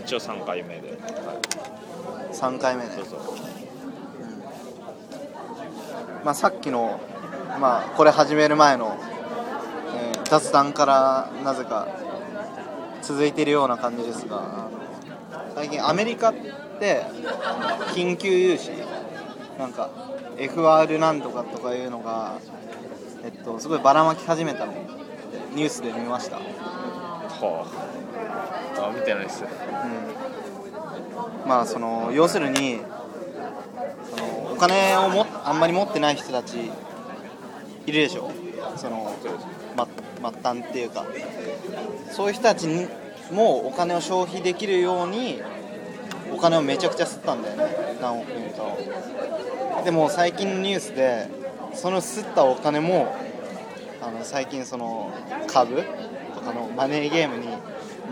一応3回目で、はい、3回目ね。そうそう。まあ、さっきの、まあ、これ始める前の、えー雑談からなぜか続いているような感じですが最近アメリカって緊急融資なんか FR なんとかとかいうのが、えっと、すごいばらまき始めたの。ニュースで見ました、はあ。あ見てないです。うん、まあその要するにそのお金をもあんまり持ってない人たちいるでしょ？そのま末端っていうか。そういう人たちにもお金を消費できるようにお金をめちゃくちゃ吸ったんだよね。何億円かをでも最近のニュースでその吸ったお金もあの最近その株とかのマネーゲームに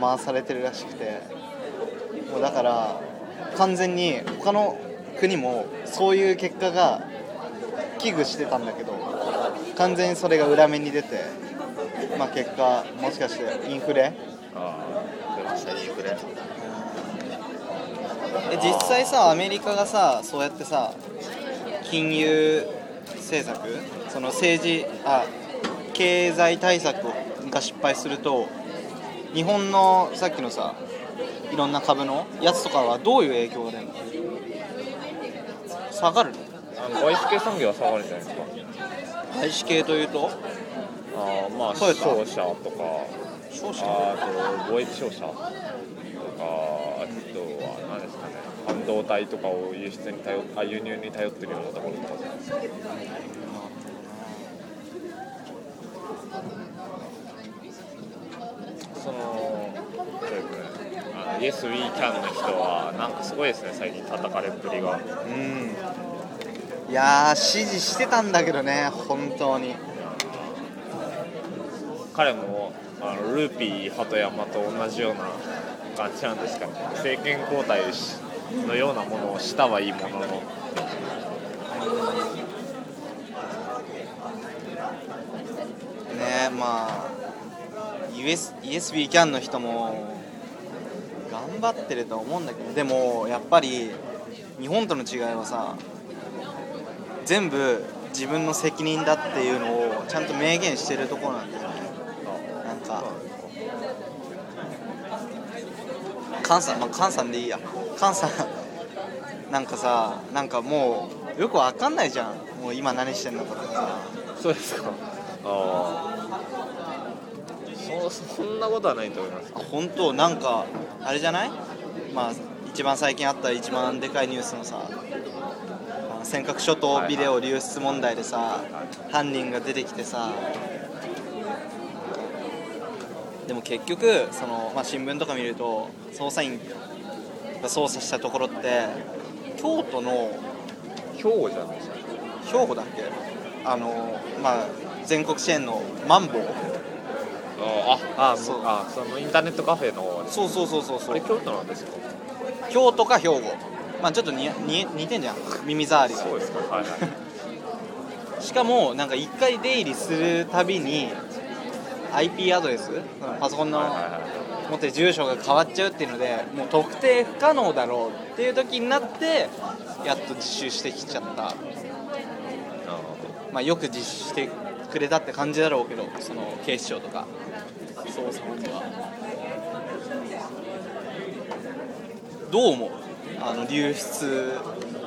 回されてるらしくて。もうだから完全に他の国もそういう結果が危惧してたんだけど完全にそれが裏目に出てまあ結果もしかしてインフレ？ああ出ましたインフレ。え実際さアメリカがさそうやってさ金融政策その政治あ経済対策が失敗すると日本のさっきのさいろんな株のやつとかはどういう影響が出るの？下がるの？あの外資系産業は下がるんじゃないですか？外資系というと？あーまあ商社とか商社？あと貿易商社とかあとは何ですかね半導体とかを輸出に頼あ輸入に頼ってるようなところとかじゃないですかそのそうですねあの Yes We Can の人はなんかすごいですね最近叩かれっぷりが。うん。いやー支持してたんだけどね本当に。彼もあのルーピー鳩山と同じような感じなんですかね。政権交代しのようなものをしたはいいものの。ねまあ US ESB キャンの人も頑張ってるとは思うんだけどでもやっぱり日本との違いはさ全部自分の責任だっていうのをちゃんと明言してるところなんだよね。なんか菅さんまあ菅さんでいいや。菅さんなんかさなんかもうよくわかんないじゃん。もう今何してんのかとかさ。そうですか。ああそそんなことはないと思います。あ本当なんかあれじゃない？まあ一番最近あった一番でかいニュースのさ尖閣諸島ビデオ流出問題でさ犯人が出てきてさ。でも結局その、まあ、新聞とか見ると捜査員が捜査したところって京都の兵庫じゃないですか。兵庫だっけ？あのまあ全国チェーンのマンボウあああそう。あそのインターネットカフェの方ですそうそうそうそうそう。あれ京都なんですか京都か兵庫。まあちょっと似似似てんじゃん。耳障りが。そうですか。はいはい。しかもなんか一回出入りするたびに IP アドレスパソコンのはいはいはい。持ってる住所が変わっちゃうっていうのでもう特定不可能だろうっていう時になってやっと実習してきちゃった。あまあよく実施してくれたって感じだろうけどその警視庁とか。捜査本部は。どう思う？あの流出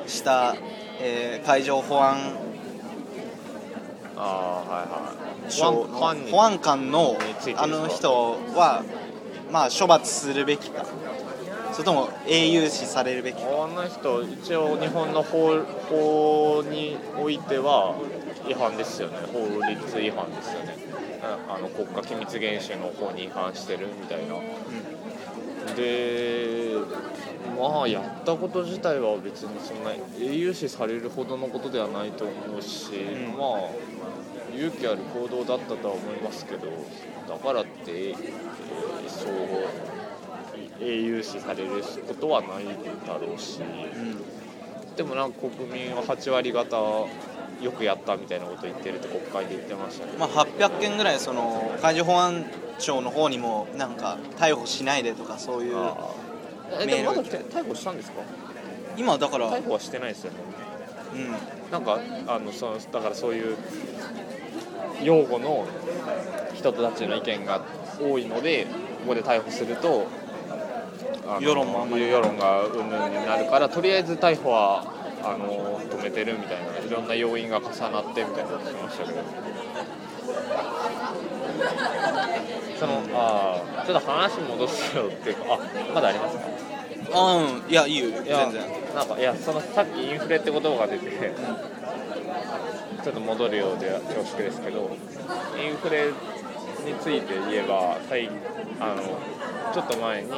した、えー海上保安。ああはいはい。保安保安官のについてですか？あの人はまあ処罰するべきか。それとも英雄視されるべきかあの人一応日本の法法においては違反ですよね。法律違反ですよね。ああの国家機密厳守の法に違反してるみたいな。でまあやったこと自体は別にそんな英雄視されるほどのことではないと思うし、ん。まあ勇気ある行動だったとは思いますけどだからって、えーそう英雄視されることはないだろうし。うん。でもなんか国民は8割方よくやったみたいなこと言ってるって国会で言ってましたね、まあ、800件ぐらいその海上保安庁の方にもなんか逮捕しないでとかそういうメール。でもまだ逮捕したんですか？今だから。逮捕はしてないですよね。うん。なんかあのそのだからそういう擁護の人たちの意見が多いのでここで逮捕すると世論もあんまり世論がうんぬんになるからとりあえず逮捕はあの止めてるみたいないろんな要因が重なってみたいな話してましたけど。そのあーちょっと話戻すよっていうかあまだあります？かあうんいやいいよいや全然。なんかいやそのさっきインフレって言葉が出て、ちょっと戻るようで恐縮ですけどインフレについて言えば最あのちょっと前に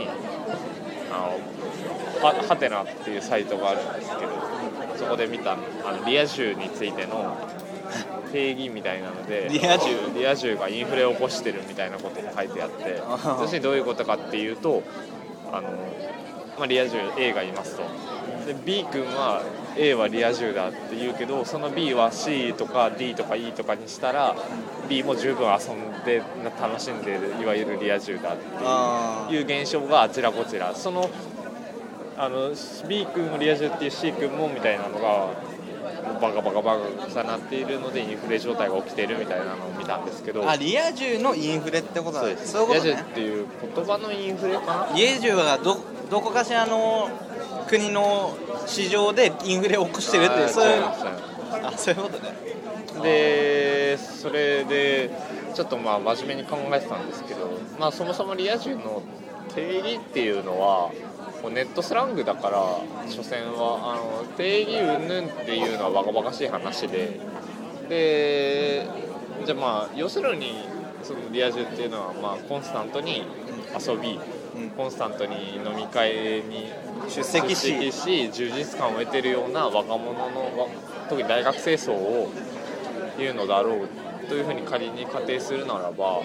あのははてなっていうサイトがあるんですけどそこで見たあのリア充についての定義みたいなのでリア充？リア充がインフレを起こしてるみたいなことが書いてあってあはは要するにどういうことかっていうとあの、まあ、リア充 A がいますと。で B 君は A はリア充だって言うけどその B は C とか D とか E とかにしたら B も十分遊んで楽しんでるいわゆるリア充だってあいう現象があちらこちら。そのあの B 君もリア充っていう C 君もみたいなのがバカバカバカ重なっているのでインフレ状態が起きているみたいなのを見たんですけど。あリア充のインフレってことだそうです。そういうことね。リア充っていう言葉のインフレかな。リア充がどどこかしらの国の市場でインフレを起こしてるってそういうあそういうことね。でそれでちょっとまあ真面目に考えてたんですけど、まあ、そもそもリア充の定義っていうのはもうネットスラングだから所詮はあの定義云々っていうのはバカバカしい話ででじゃあまあ要するにそのリア充っていうのはまあコンスタントに遊びうん。コンスタントに飲み会に出席し充実感を得てるような若者のわ特に大学生層を言うのだろうというふうに仮に仮定するならば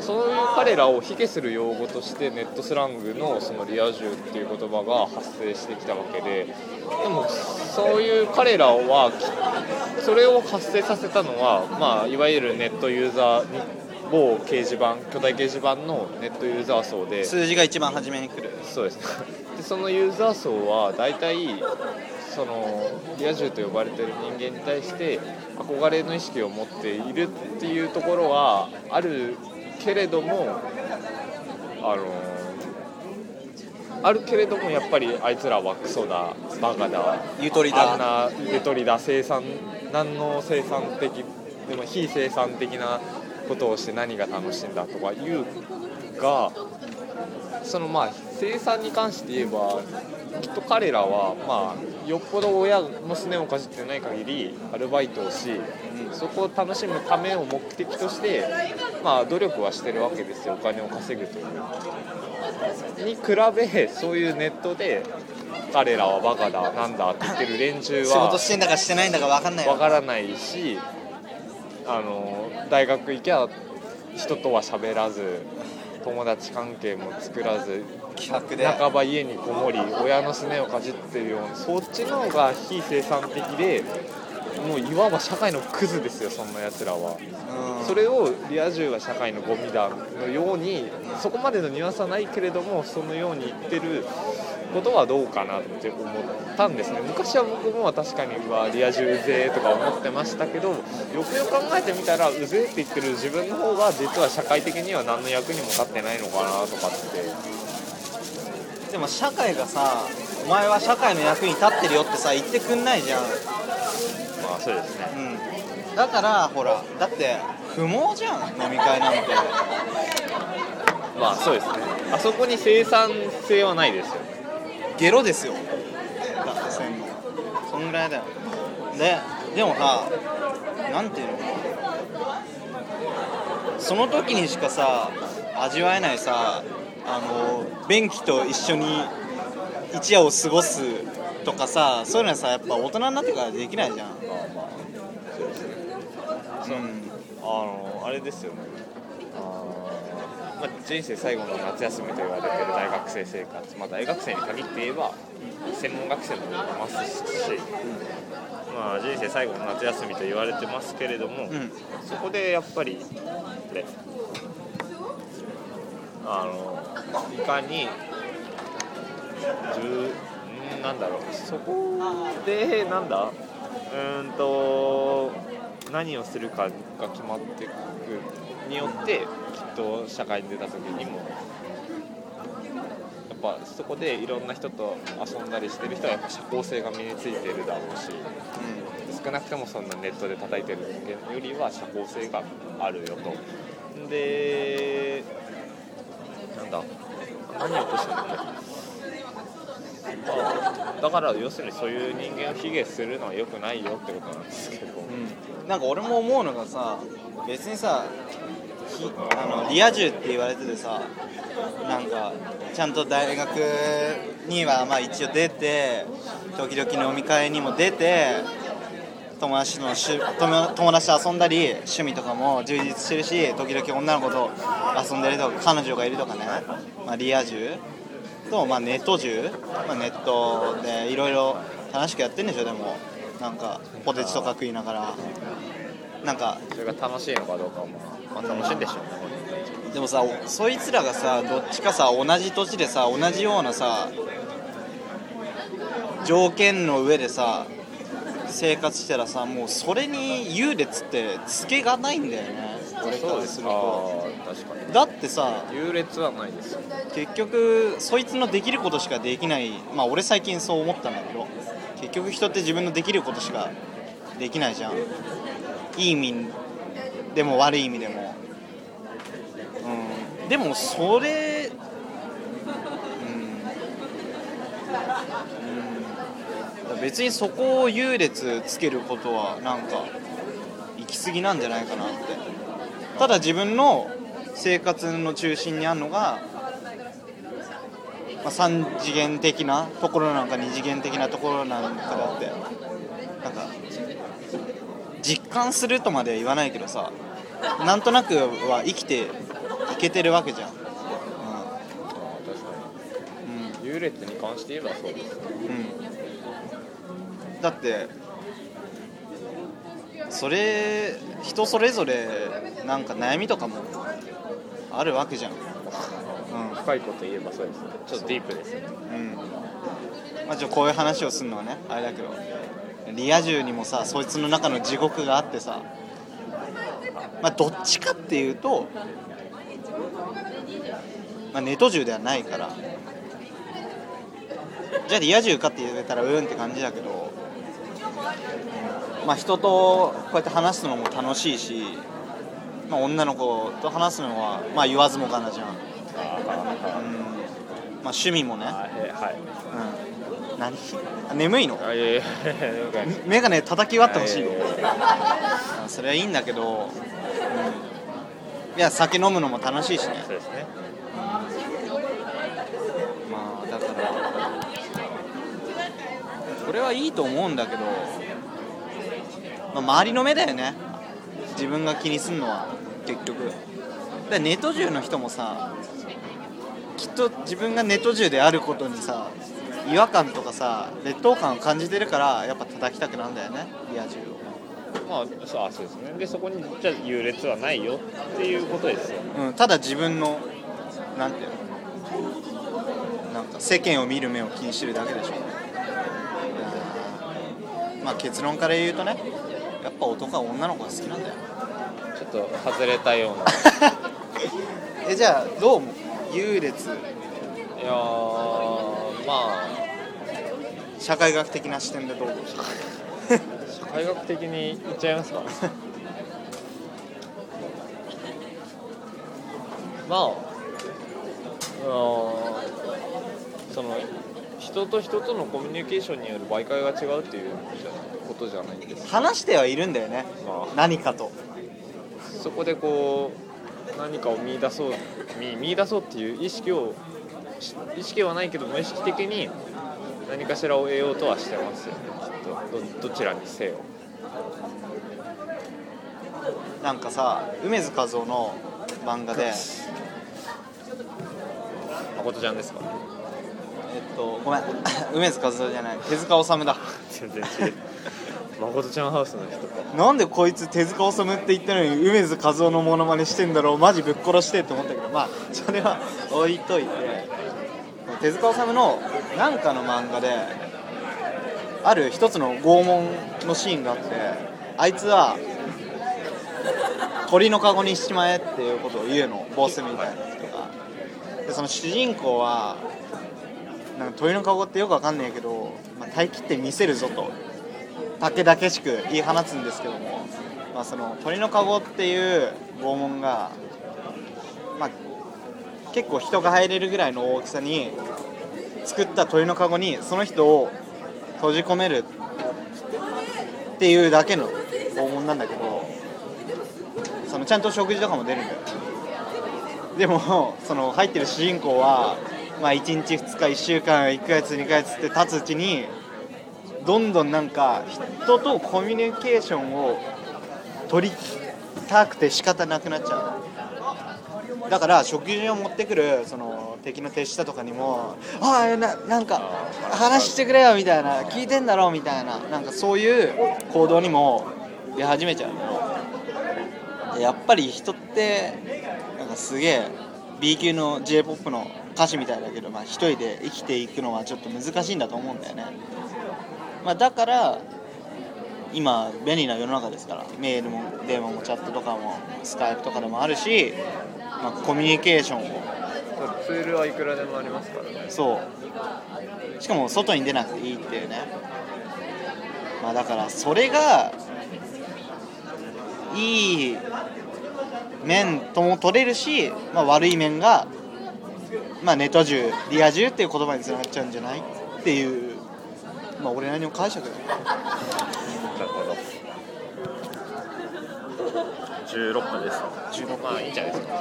そういう彼らを卑下する用語としてネットスラングのそのリア充っていう言葉が発生してきたわけででもそういう彼らはきそれを発生させたのは、まあ、いわゆるネットユーザーに某掲示板巨大掲示板のネットユーザー層で数字が一番初めに来る。そうです。でそのユーザー層は大体そのリア充と呼ばれてる人間に対して憧れの意識を持っているっていうところはあるけれどもあのあるけれどもやっぱりあいつらはクソだバカだゆとりあんだなゆとりだ生産何の生産的でも非生産的なことをして何が楽しいんだとか言うがそのまあ生産に関して言えばきっと彼らはまあよっぽど親のすねをかじってない限りアルバイトをしそこを楽しむためを目的としてまあ努力はしてるわけですよお金を稼ぐという。に比べそういうネットで彼らはバカだなんだって言ってる連中は仕事してんだかしてないんだか分かんないわからないしあの大学行きゃ人とは喋らず友達関係も作らず半ば家にこもり親のすねをかじってるようなそっちの方が非生産的でもういわば社会のクズですよそんなやつらは。うんそれをリア充は社会のゴミだのようにそこまでのニュアンスはないけれどもそのように言ってることはどうかなって思ったんですね。昔は僕も確かにうわリア充うぜえとか思ってましたけどよくよく考えてみたらうぜえって言ってる自分の方が実は社会的には何の役にも立ってないのかなとかって。でも社会がさお前は社会の役に立ってるよってさ言ってくんないじゃん、まあそうですね。うん、だからほらだって不毛じゃん飲み会なんて。まあそうですね。あそこに生産性はないですよゲロですよ。だってせんの。そんぐらいだよ。ででもさなんていうの？その時にしかさ味わえないさあの便器と一緒に一夜を過ごすとかさそういうのはさやっぱ大人になってからできないじゃん。うん。あのあれですよねまあ、人生最後の夏休みと言われてる大学生生活、まあ、大学生に限って言えば専門学生もいますし、まあ、人生最後の夏休みと言われてますけれども、うん。そこでやっぱりねあのいかに10うんなんだろう。そこでなんだ？うーんと何をするかが決まっていくによってと社会に出た時にもやっぱそこでいろんな人と遊んだりしてる人はやっぱ社交性が身についてるだろうしうん少なくともそんなネットで叩いてる人間よりは社交性があるよと。でなんだ何を落としたんだっけ？まあだから要するにそういう人間を卑下するのは良くないよってことなんですけど、うん、なんか俺も思うのがさ別にさあのリア充って言われててさなんかちゃんと大学にはまあ一応出て時々飲み会にも出て友達のし友友達と遊んだり趣味とかも充実してるし時々女の子と遊んでるとか彼女がいるとかね、まあ、リア充と、まあ、ネット充、まあ、ネットでいろいろ楽しくやってるんでしょでもなんかポテチとか食いながら。なんかそれが楽しいのかどうかも、まあ、楽しいんでしょうね。でもさおそいつらがさどっちかさ同じ土地でさ同じようなさ条件の上でさ生活したらさもうそれに優劣ってつけがないんだよね。俺からすると。確かに。だってさ優劣はないですよ。結局そいつのできることしかできない。まあ俺最近そう思ったんだけど結局人って自分のできることしかできないじゃん。いい意味でも悪い意味でも。うん。でもそれうん、うん、別にそこを優劣つけることはなんか行き過ぎなんじゃないかなって。ただ自分の生活の中心にあるのが、まあ、3次元的なところなのか2次元的なところなのかだって。なんか実感するとまでは言わないけどさ。なんとなくは生きていけてるわけじゃん、あー確かに優劣に関して言えばそうですねうん、うん、だってそれ人それぞれなんか悩みとかもあるわけじゃん、うん。深いこと言えばそうですね。ちょっとディープですね。うん。まあ、ちょこういう話をするのはねあれだけどリア充にもさそいつの中の地獄があってさまあどっちかっていうと、まあ、ネト銃ではないから。じゃあリア充かって言われたらうんって感じだけど、まあ、人とこうやって話すのも楽しいし、まあ、女の子と話すのは、まあ、言わずもがなじゃん、うん。あまあ、趣味もね、うん、何？あ眠いの眼鏡叩き割ってほしい、いやいやいあそれはいいんだけど、うん、いや酒飲むのも楽しいしね。そうですね。まあだからこれはいいと思うんだけど、まあ、周りの目だよね。自分が気にすんのは結局。でネット銃の人もさきっと自分がネット銃であることにさ違和感とかさ劣等感を感じてるからやっぱ叩きたくなんだよね。リア充をまあそうあそうですね。でそこにじゃあ優劣はないよっていうことですよね。うん、ただ自分のなんていうの？なんか世間を見る目を気にしてるだけでしょ。まあ結論から言うとねやっぱ男は女の子が好きなんだよ。ちょっと外れたような。えじゃあどう思う？優劣。いやーま社会学的な視点でどう思う？あ社会学的に言っちゃいますか？まあその人と人とのコミュニケーションによる媒介が違うっていうことじゃないんです。話してはいるんだよね。まあ。何かと。そこでこう何かを見出そう見見出そうっていう意識をし意識はないけど無意識的に何かしらを得ようとはしてますよねどどちらにせよ。なんかさ梅津和夫の漫画で。誠ちゃんですか？えっとごめん。梅津和夫じゃない。手塚治虫だ。全然違う。誠ちゃんハウスの人。かなんでこいつ手塚治虫って言ったのに梅津和夫のモノマネしてんだろう。マジぶっ殺してって思ったけど。まあそれは置いといて。手塚治虫のなんかの漫画である一つの拷問のシーンがあってあいつは鳥の籠にしまえっていうことを言うのボスみたいな人が。でその主人公はなんか鳥の籠ってよくわかんないけど、まあ、耐え切って見せるぞと。竹々しく言い放つんですけども、まあ、その鳥の籠っていう拷問が、まあ、結構人が入れるぐらいの大きさに作った鳥の籠にその人を閉じ込める。っていうだけの拷問なんだけどそのちゃんと食事とかも出るんだよ。でもその入ってる主人公は、まあ、1日2日1週間1ヶ月2ヶ月って経つうちにどんどんなんか人とコミュニケーションを取りたくて仕方なくなっちゃうだから食事を持ってくるその敵の手下とかにも「ああななんか話してくれよ」みたいな「聞いてんだろ」みたいななんかそういう行動にも出始めちゃうやっぱり人ってなんかすげえ B 級の j p o p の歌詞みたいだけど、まあ、一人で生きていくのはちょっと難しいんだと思うんだよね、まあ、だから今便利な世の中ですからメールも電話もチャットとかもスカイプとかでもあるし、まあ、コミュニケーションをツールはいくらでもありますからね。そう。しかも外に出なくていいっていうね。まあだからそれがいい面とも取れるし、まあ、悪い面が、まあ、ネト銃リア充っていう言葉につながっちゃうんじゃないっていう、まあ、俺なりの解釈だよなるほど16分です。16まあいいんじゃないですか。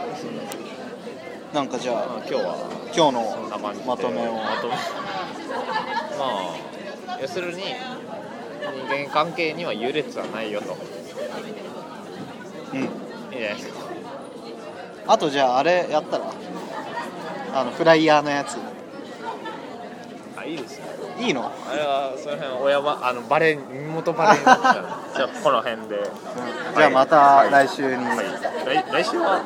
なんかじゃまああ今日は今日のまとめを。まとめ。まあ要するに人間関係には優劣はないよと。うん。いいんじゃないですか。あとじゃああれやったら。あのフライヤーのやつ。あいいですねいいの、あれはその辺親はあのバレ身元バレ じゃあこの辺で。じゃあまた来週に、はい。来来週は、はい